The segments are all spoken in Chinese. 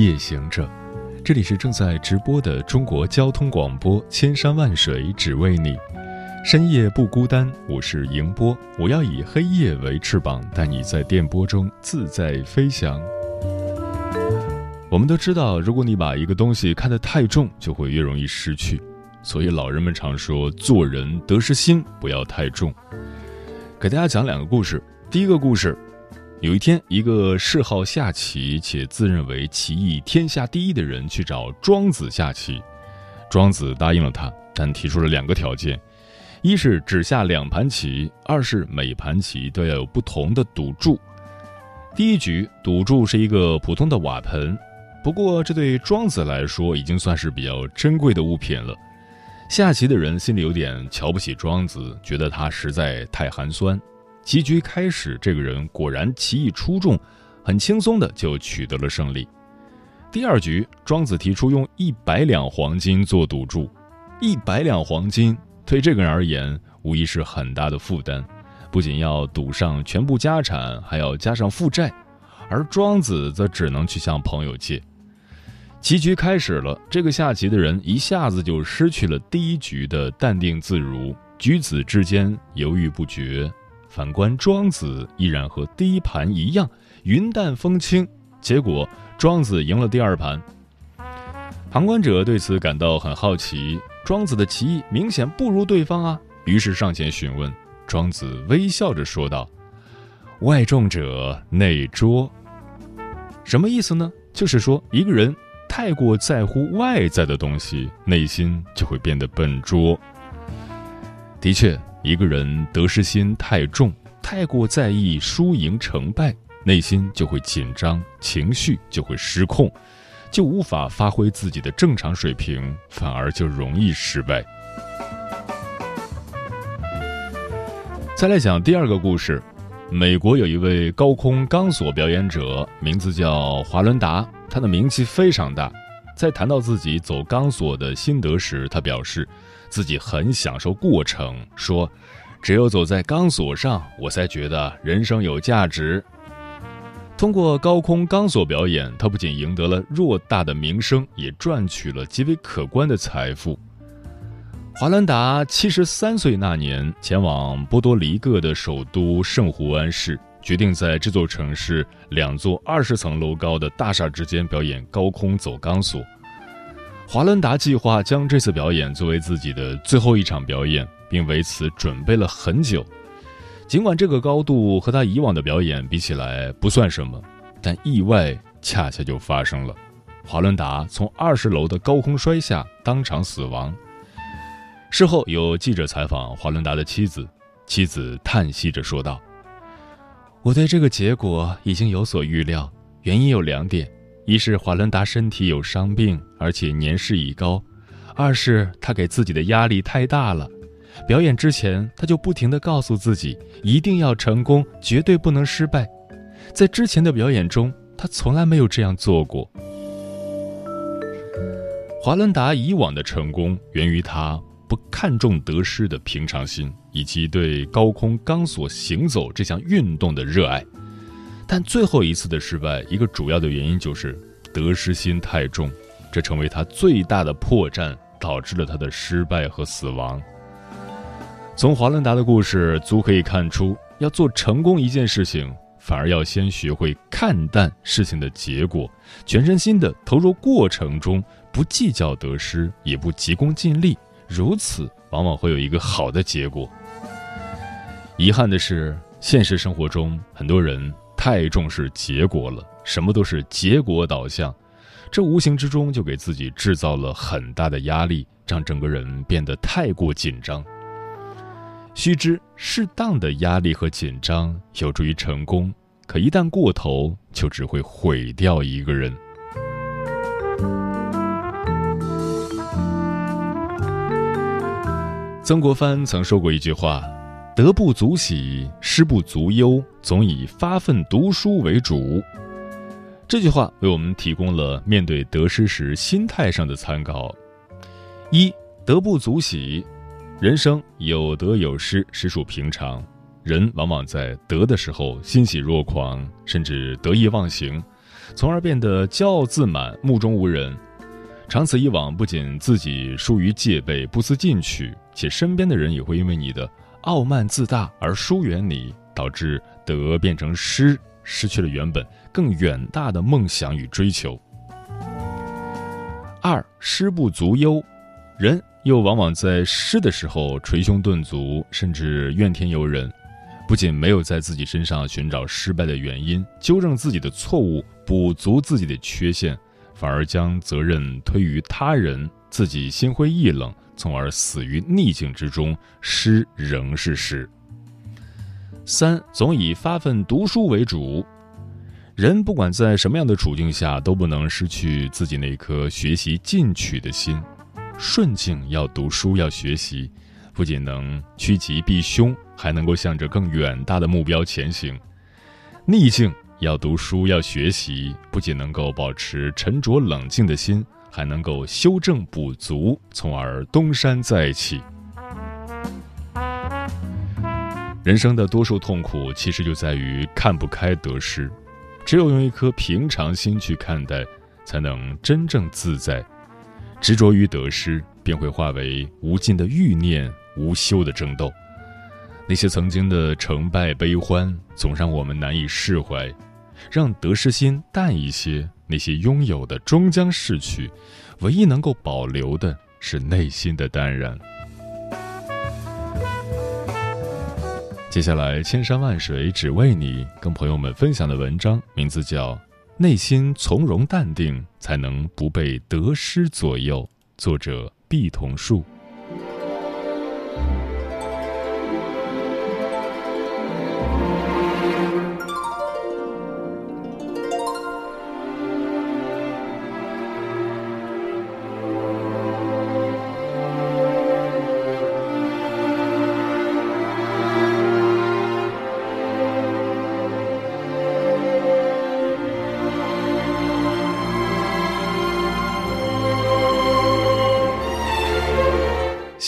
夜行者，这里是正在直播的中国交通广播，千山万水只为你，深夜不孤单。我是迎波，我要以黑夜为翅膀，带你在电波中自在飞翔。我们都知道，如果你把一个东西看得太重，就会越容易失去。所以老人们常说，做人得失心不要太重。给大家讲两个故事。第一个故事。有一天，一个嗜好下棋且自认为棋艺天下第一的人去找庄子下棋，庄子答应了他，但提出了两个条件：一是只下两盘棋，二是每盘棋都要有不同的赌注。第一局赌注是一个普通的瓦盆，不过这对庄子来说已经算是比较珍贵的物品了。下棋的人心里有点瞧不起庄子，觉得他实在太寒酸。棋局开始，这个人果然棋艺出众，很轻松的就取得了胜利。第二局，庄子提出用一百两黄金做赌注，一百两黄金对这个人而言无疑是很大的负担，不仅要赌上全部家产，还要加上负债，而庄子则只能去向朋友借。棋局开始了，这个下棋的人一下子就失去了第一局的淡定自如，举子之间犹豫不决。反观庄子，依然和第一盘一样云淡风轻。结果庄子赢了第二盘。旁观者对此感到很好奇，庄子的棋艺明显不如对方啊，于是上前询问。庄子微笑着说道：“外重者内拙。”什么意思呢？就是说一个人太过在乎外在的东西，内心就会变得笨拙。的确。一个人得失心太重，太过在意输赢成败，内心就会紧张，情绪就会失控，就无法发挥自己的正常水平，反而就容易失败。再来讲第二个故事，美国有一位高空钢索表演者，名字叫华伦达，他的名气非常大。在谈到自己走钢索的心得时，他表示。自己很享受过程，说：“只有走在钢索上，我才觉得人生有价值。”通过高空钢索表演，他不仅赢得了偌大的名声，也赚取了极为可观的财富。华兰达七十三岁那年，前往波多黎各的首都圣胡安市，决定在这座城市两座二十层楼高的大厦之间表演高空走钢索。华伦达计划将这次表演作为自己的最后一场表演，并为此准备了很久。尽管这个高度和他以往的表演比起来不算什么，但意外恰恰就发生了。华伦达从二十楼的高空摔下，当场死亡。事后有记者采访华伦达的妻子，妻子叹息着说道：“我对这个结果已经有所预料，原因有两点。”一是华伦达身体有伤病，而且年事已高；二是他给自己的压力太大了。表演之前，他就不停地告诉自己，一定要成功，绝对不能失败。在之前的表演中，他从来没有这样做过。华伦达以往的成功源于他不看重得失的平常心，以及对高空钢索行走这项运动的热爱。但最后一次的失败，一个主要的原因就是得失心太重，这成为他最大的破绽，导致了他的失败和死亡。从华伦达的故事足可以看出，要做成功一件事情，反而要先学会看淡事情的结果，全身心的投入过程中，不计较得失，也不急功近利，如此往往会有一个好的结果。遗憾的是，现实生活中很多人。太重视结果了什么都是结果导向这无形之中就给自己制造了很大的压力让整个人变得太过紧张。须知适当的压力和紧张有助于成功可一旦过头就只会毁掉一个人。曾国藩曾说过一句话得不足喜，失不足忧，总以发奋读书为主。”这句话为我们提供了面对得失时心态上的参考。一得不足喜，人生有得有失，实属平常。人往往在得的时候欣喜若狂，甚至得意忘形，从而变得骄傲自满、目中无人。长此以往，不仅自己疏于戒备、不思进取，且身边的人也会因为你的傲慢自大而疏远你，导致得变成失，失去了原本更远大的梦想与追求。二失不足忧，人又往往在失的时候捶胸顿足，甚至怨天尤人。不仅没有在自己身上寻找失败的原因，纠正自己的错误，补足自己的缺陷，反而将责任推于他人，自己心灰意冷，从而死于逆境之中，失仍是失。三总以发奋读书为主，人不管在什么样的处境下，都不能失去自己那颗学习进取的心。顺境要读书，要学习。不仅能趋吉避凶，还能够向着更远大的目标前行。逆境要读书要学习，不仅能够保持沉着冷静的心，还能够修正补足，从而东山再起。人生的多数痛苦，其实就在于看不开得失。只有用一颗平常心去看待，才能真正自在。执着于得失，便会化为无尽的欲念。无休的争斗，那些曾经的成败悲欢，总让我们难以释怀。让得失心淡一些，那些拥有的终将逝去，唯一能够保留的是内心的淡然。接下来，千山万水只为你，跟朋友们分享的文章名字叫《内心从容淡定，才能不被得失左右》，作者毕同树。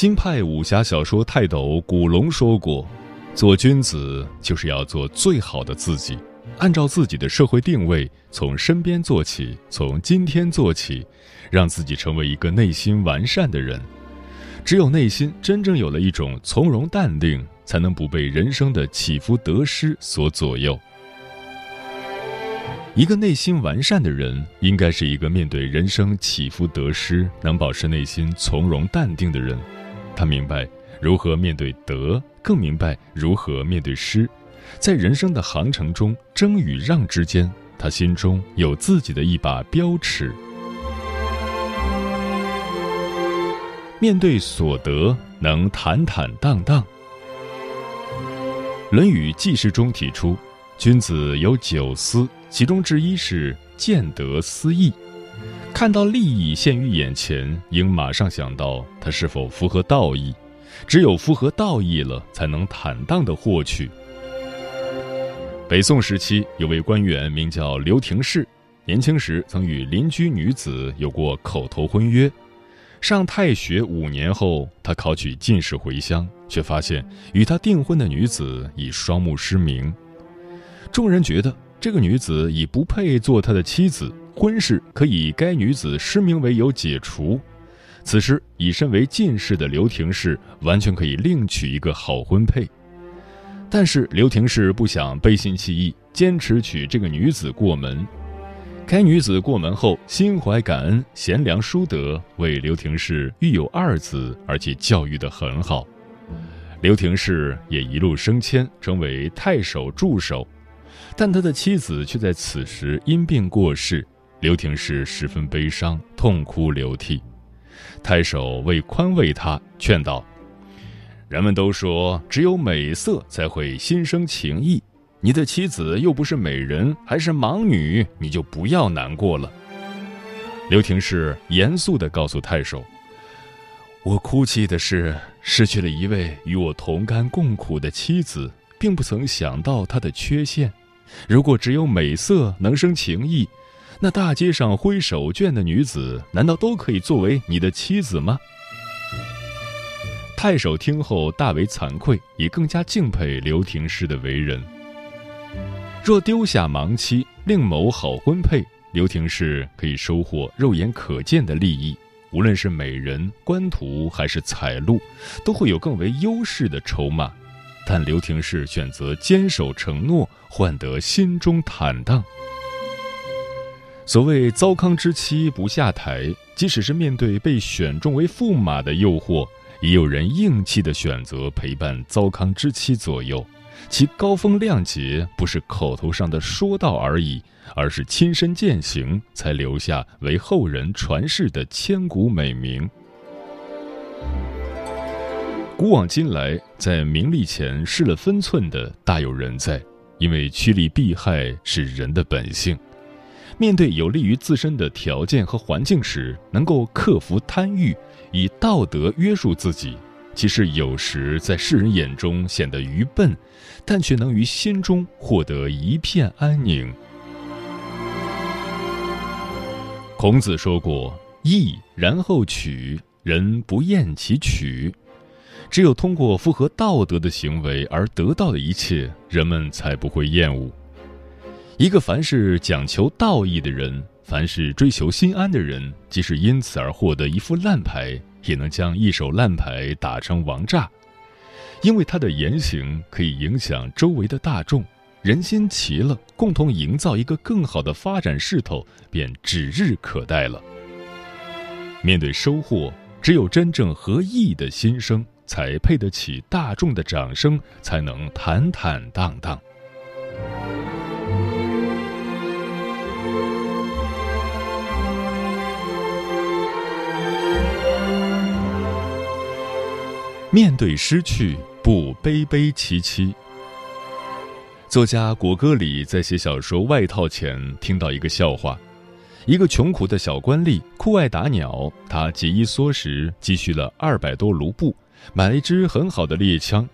新派武侠小说泰斗古龙说过：“做君子就是要做最好的自己，按照自己的社会定位，从身边做起，从今天做起，让自己成为一个内心完善的人。只有内心真正有了一种从容淡定，才能不被人生的起伏得失所左右。一个内心完善的人，应该是一个面对人生起伏得失能保持内心从容淡定的人。”他明白如何面对得，更明白如何面对失，在人生的航程中，争与让之间，他心中有自己的一把标尺。面对所得，能坦坦荡荡。《论语记事》中提出，君子有九思，其中之一是见得思义。看到利益现于眼前，应马上想到它是否符合道义。只有符合道义了，才能坦荡地获取。北宋时期，有位官员名叫刘廷士，年轻时曾与邻居女子有过口头婚约。上太学五年后，他考取进士回乡，却发现与他订婚的女子已双目失明。众人觉得这个女子已不配做他的妻子。婚事可以该女子失明为由解除，此时已身为进士的刘廷士完全可以另娶一个好婚配，但是刘廷士不想背信弃义，坚持娶这个女子过门。该女子过门后心怀感恩，贤良淑德，为刘廷士育有二子，而且教育得很好。刘廷士也一路升迁，成为太守助手，但他的妻子却在此时因病过世。刘廷士十分悲伤，痛哭流涕。太守为宽慰他，劝道：“人们都说只有美色才会心生情意，你的妻子又不是美人，还是盲女，你就不要难过了。”刘廷士严肃地告诉太守：“我哭泣的是失去了一位与我同甘共苦的妻子，并不曾想到她的缺陷。如果只有美色能生情意，那大街上挥手绢的女子，难道都可以作为你的妻子吗？”太守听后大为惭愧，也更加敬佩刘廷师的为人。若丢下盲妻，另谋好婚配，刘廷师可以收获肉眼可见的利益，无论是美人、官途还是财路，都会有更为优势的筹码。但刘廷师选择坚守承诺，换得心中坦荡。所谓糟糠之妻不下台，即使是面对被选中为驸马的诱惑。也有人硬气的选择陪伴糟糠之妻左右，其高风亮节不是口头上的说道而已，而是亲身践行，才留下为后人传世的千古美名。古往今来，在名利前失了分寸的大有人在，因为趋利避害是人的本性。面对有利于自身的条件和环境时，能够克服贪欲。以道德约束自己，其实有时在世人眼中显得愚笨，但却能于心中获得一片安宁。孔子说过：“义然后取，人不厌其取。”只有通过符合道德的行为而得到的一切，人们才不会厌恶。一个凡是讲求道义的人。凡是追求心安的人，即使因此而获得一副烂牌，也能将一手烂牌打成王炸，因为他的言行可以影响周围的大众，人心齐了，共同营造一个更好的发展势头，便指日可待了。面对收获，只有真正合意的心声，才配得起大众的掌声，才能坦坦荡荡。面对失去，不悲悲戚戚。作家果戈里在写小说《外套》前听到一个笑话：一个穷苦的小官吏酷爱打鸟，他节衣缩食，积蓄了二百多卢布，买了一支很好的猎枪。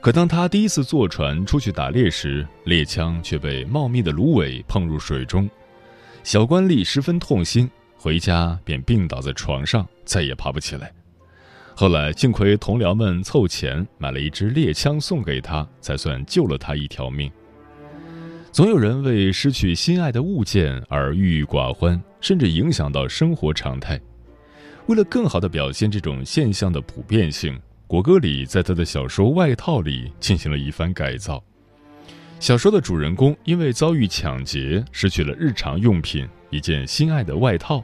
可当他第一次坐船出去打猎时，猎枪却被茂密的芦苇碰入水中。小官吏十分痛心，回家便病倒在床上，再也爬不起来。后来，幸亏同僚们凑钱买了一支猎枪送给他，才算救了他一条命。总有人为失去心爱的物件而郁郁寡欢，甚至影响到生活常态。为了更好地表现这种现象的普遍性，果戈里在他的小说《外套》里进行了一番改造。小说的主人公因为遭遇抢劫，失去了日常用品一件心爱的外套，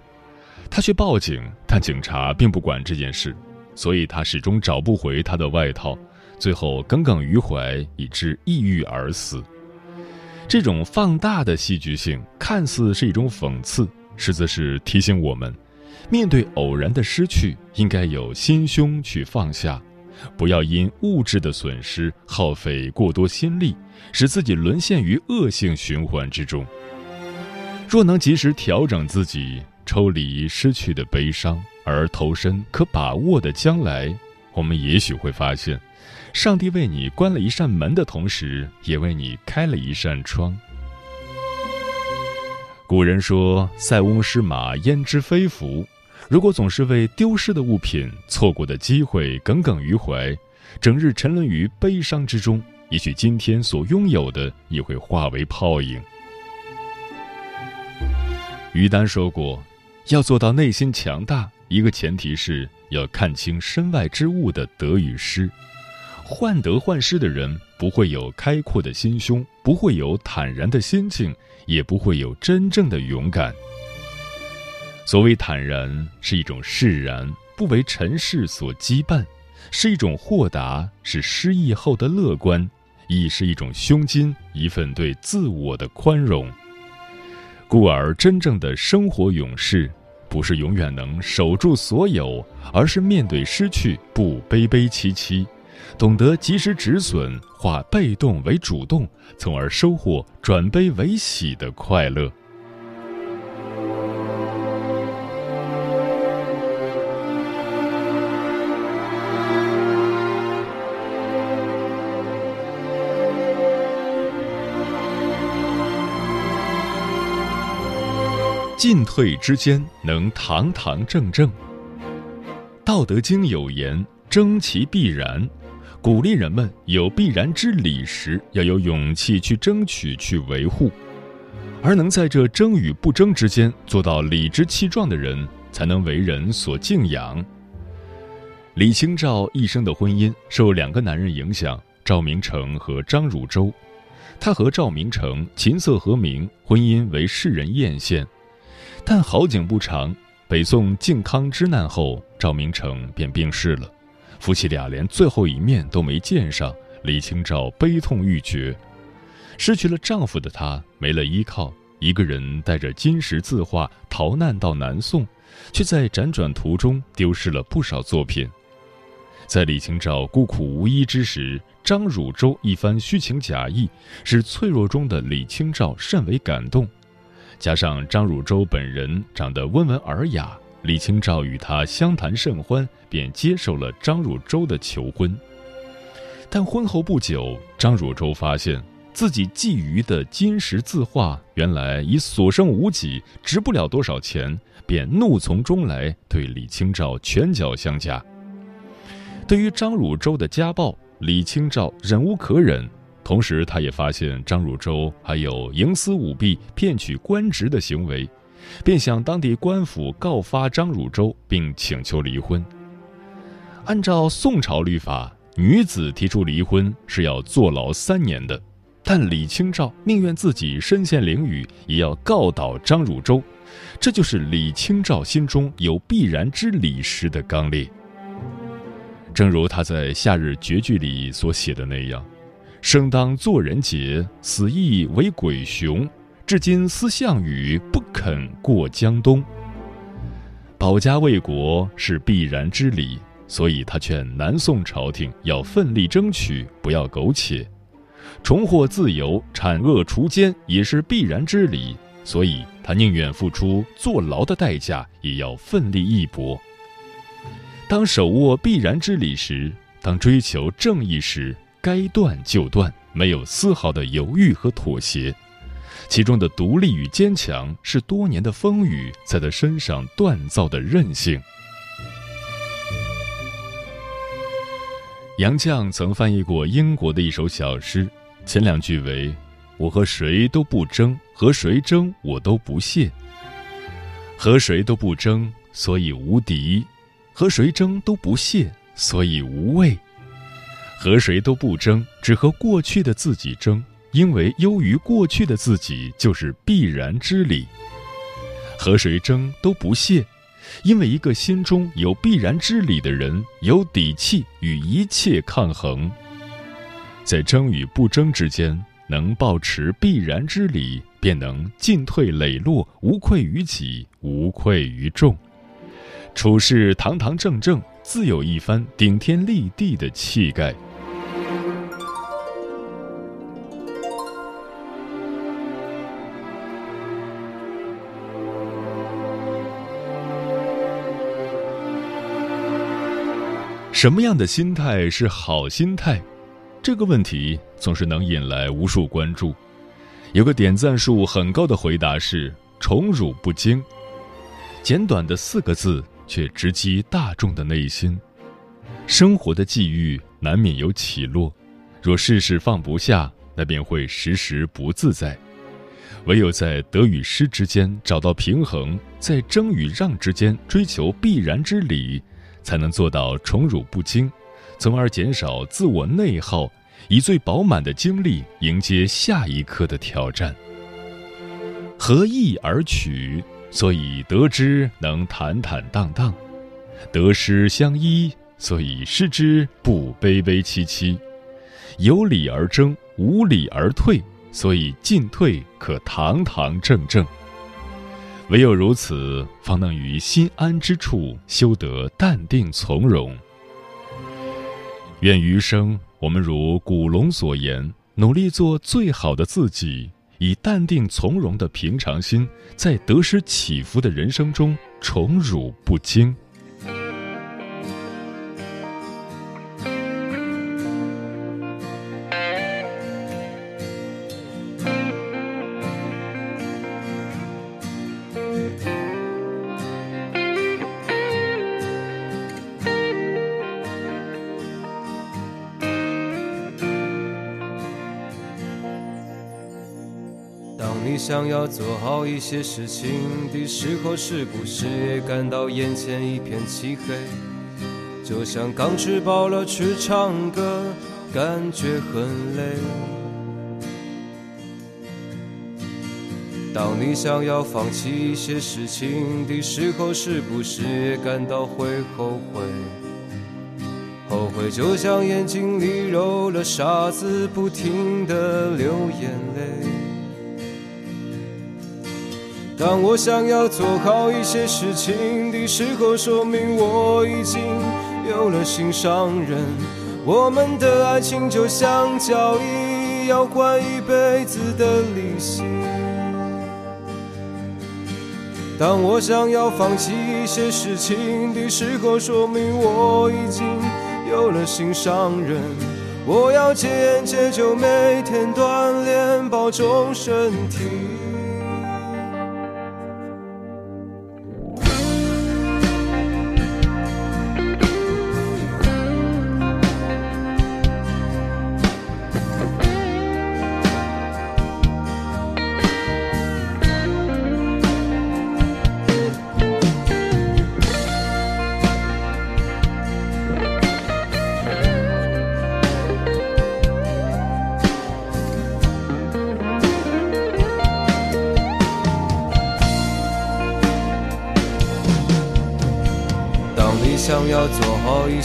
他去报警，但警察并不管这件事。所以他始终找不回他的外套，最后耿耿于怀，以致抑郁而死。这种放大的戏剧性，看似是一种讽刺，实则是提醒我们：面对偶然的失去，应该有心胸去放下，不要因物质的损失耗费过多心力，使自己沦陷于恶性循环之中。若能及时调整自己，抽离失去的悲伤。而投身可把握的将来，我们也许会发现，上帝为你关了一扇门的同时，也为你开了一扇窗。古人说：“塞翁失马，焉知非福。”如果总是为丢失的物品、错过的机会耿耿于怀，整日沉沦于悲伤之中，也许今天所拥有的也会化为泡影。于丹说过：“要做到内心强大。”一个前提是要看清身外之物的得与失，患得患失的人不会有开阔的心胸，不会有坦然的心境，也不会有真正的勇敢。所谓坦然，是一种释然，不为尘世所羁绊，是一种豁达，是失意后的乐观，亦是一种胸襟，一份对自我的宽容。故而，真正的生活勇士。不是永远能守住所有，而是面对失去不悲悲戚戚，懂得及时止损，化被动为主动，从而收获转悲为喜的快乐。进退之间能堂堂正正。《道德经》有言：“争其必然”，鼓励人们有必然之理时，要有勇气去争取、去维护。而能在这争与不争之间做到理直气壮的人，才能为人所敬仰。李清照一生的婚姻受两个男人影响：赵明诚和张汝舟。她和赵明诚琴瑟和鸣，婚姻为世人艳羡。但好景不长，北宋靖康之难后，赵明诚便病逝了，夫妻俩连最后一面都没见上。李清照悲痛欲绝。失去了丈夫的她没了依靠，一个人带着金石字画逃难到南宋，却在辗转途中丢失了不少作品。在李清照孤苦无依之时，张汝舟一番虚情假意，使脆弱中的李清照甚为感动。加上张汝舟本人长得温文尔雅，李清照与他相谈甚欢，便接受了张汝舟的求婚。但婚后不久，张汝舟发现。自己觊觎的金石字画，原来已所剩无几，值不了多少钱，便怒从中来，对李清照拳脚相加。对于张汝舟的家暴，李清照忍无可忍，同时他也发现张汝舟还有营私舞弊、骗取官职的行为，便向当地官府告发张汝舟，并请求离婚。按照宋朝律法，女子提出离婚是要坐牢三年的。但李清照宁愿自己身陷囹圄，也要告倒张汝舟，这就是李清照心中有必然之理时的刚烈。正如他在《夏日绝句》里所写的那样：“生当作人杰，死亦为鬼雄。至今思项羽，不肯过江东。”保家卫国是必然之理，所以他劝南宋朝廷要奋力争取，不要苟且。重获自由、铲恶除奸也是必然之理，所以他宁愿付出坐牢的代价，也要奋力一搏。当手握必然之理时，当追求正义时，该断就断，没有丝毫的犹豫和妥协。其中的独立与坚强，是多年的风雨在他身上锻造的韧性。杨绛曾翻译过英国的一首小诗。前两句为：“我和谁都不争，和谁争我都不屑；和谁都不争，所以无敌；和谁争都不屑，所以无畏；和谁都不争，只和过去的自己争，因为优于过去的自己就是必然之理；和谁争都不屑，因为一个心中有必然之理的人，有底气与一切抗衡。”在争与不争之间，能保持必然之理，便能进退磊落，无愧于己，无愧于众，处事堂堂正正，自有一番顶天立地的气概。什么样的心态是好心态？这个问题总是能引来无数关注。有个点赞数很高的回答是“宠辱不惊”，简短的四个字却直击大众的内心。生活的际遇难免有起落，若事事放不下，那便会时时不自在。唯有在得与失之间找到平衡，在争与让之间追求必然之理，才能做到宠辱不惊。从而减少自我内耗，以最饱满的精力迎接下一刻的挑战。合意而取，所以得之能坦坦荡荡；得失相依，所以失之不悲悲戚戚；有理而争，无理而退，所以进退可堂堂正正。唯有如此，方能于心安之处修得淡定从容。愿余生，我们如古龙所言，努力做最好的自己，以淡定从容的平常心，在得失起伏的人生中宠辱不惊。做好一些事情的时候，是不是也感到眼前一片漆黑？就像刚吃饱了去唱歌，感觉很累。当你想要放弃一些事情的时候，是不是也感到会后悔？后悔就像眼睛里揉了沙子，不停的流眼泪。当我想要做好一些事情的时候，说明我已经有了心上人。我们的爱情就像交易，要还一辈子的利息。当我想要放弃一些事情的时候，说明我已经有了心上人。我要戒烟戒酒，每天锻炼，保重身体。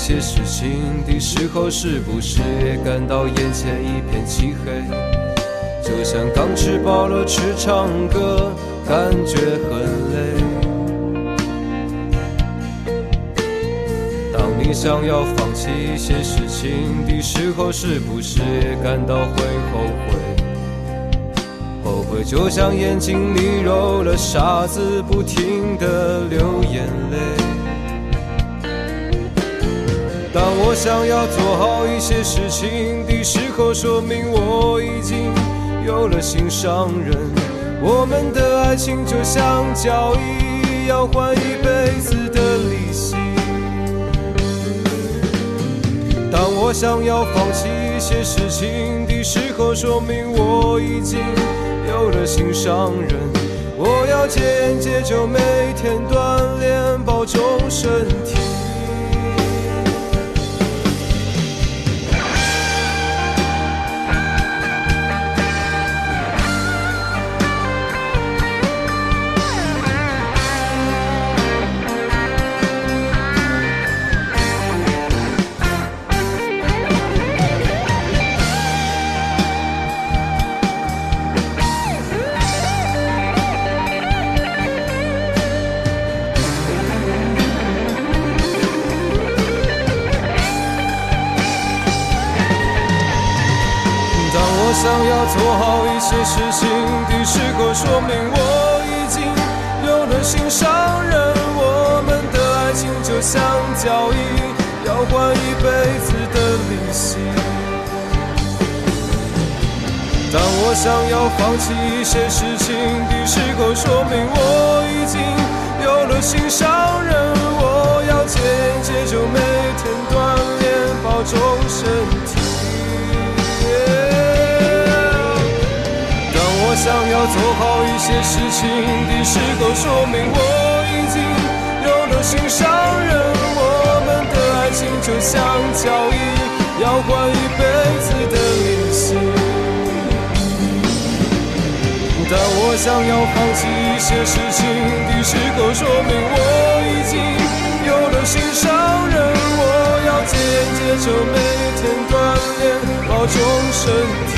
些事情的时候，是不是也感到眼前一片漆黑？就像刚吃饱了去唱歌，感觉很累。当你想要放弃一些事情的时候，是不是也感到会后悔？后悔就像眼睛里揉了沙子，不停的流眼泪。我想要做好一些事情的时候，说明我已经有了心上人。我们的爱情就像交易，要还一辈子的利息。当我想要放弃一些事情的时候，说明我已经有了心上人。我要戒烟戒酒，每天锻炼，保重身体。些事情的时候，说明我已经有了心上人。我们的爱情就像交易，要还一辈子的利息。当我想要放弃一些事情的时候，说明我已经有了心上人。我要戒烟戒酒，每天锻炼，保重身体。想要做好一些事情的时候，说明我已经有了心上人。我们的爱情就像交易，要换一辈子的利息。当我想要放弃一些事情的时候，说明我已经有了心上人。我要戒烟戒酒，每天锻炼，保重身体。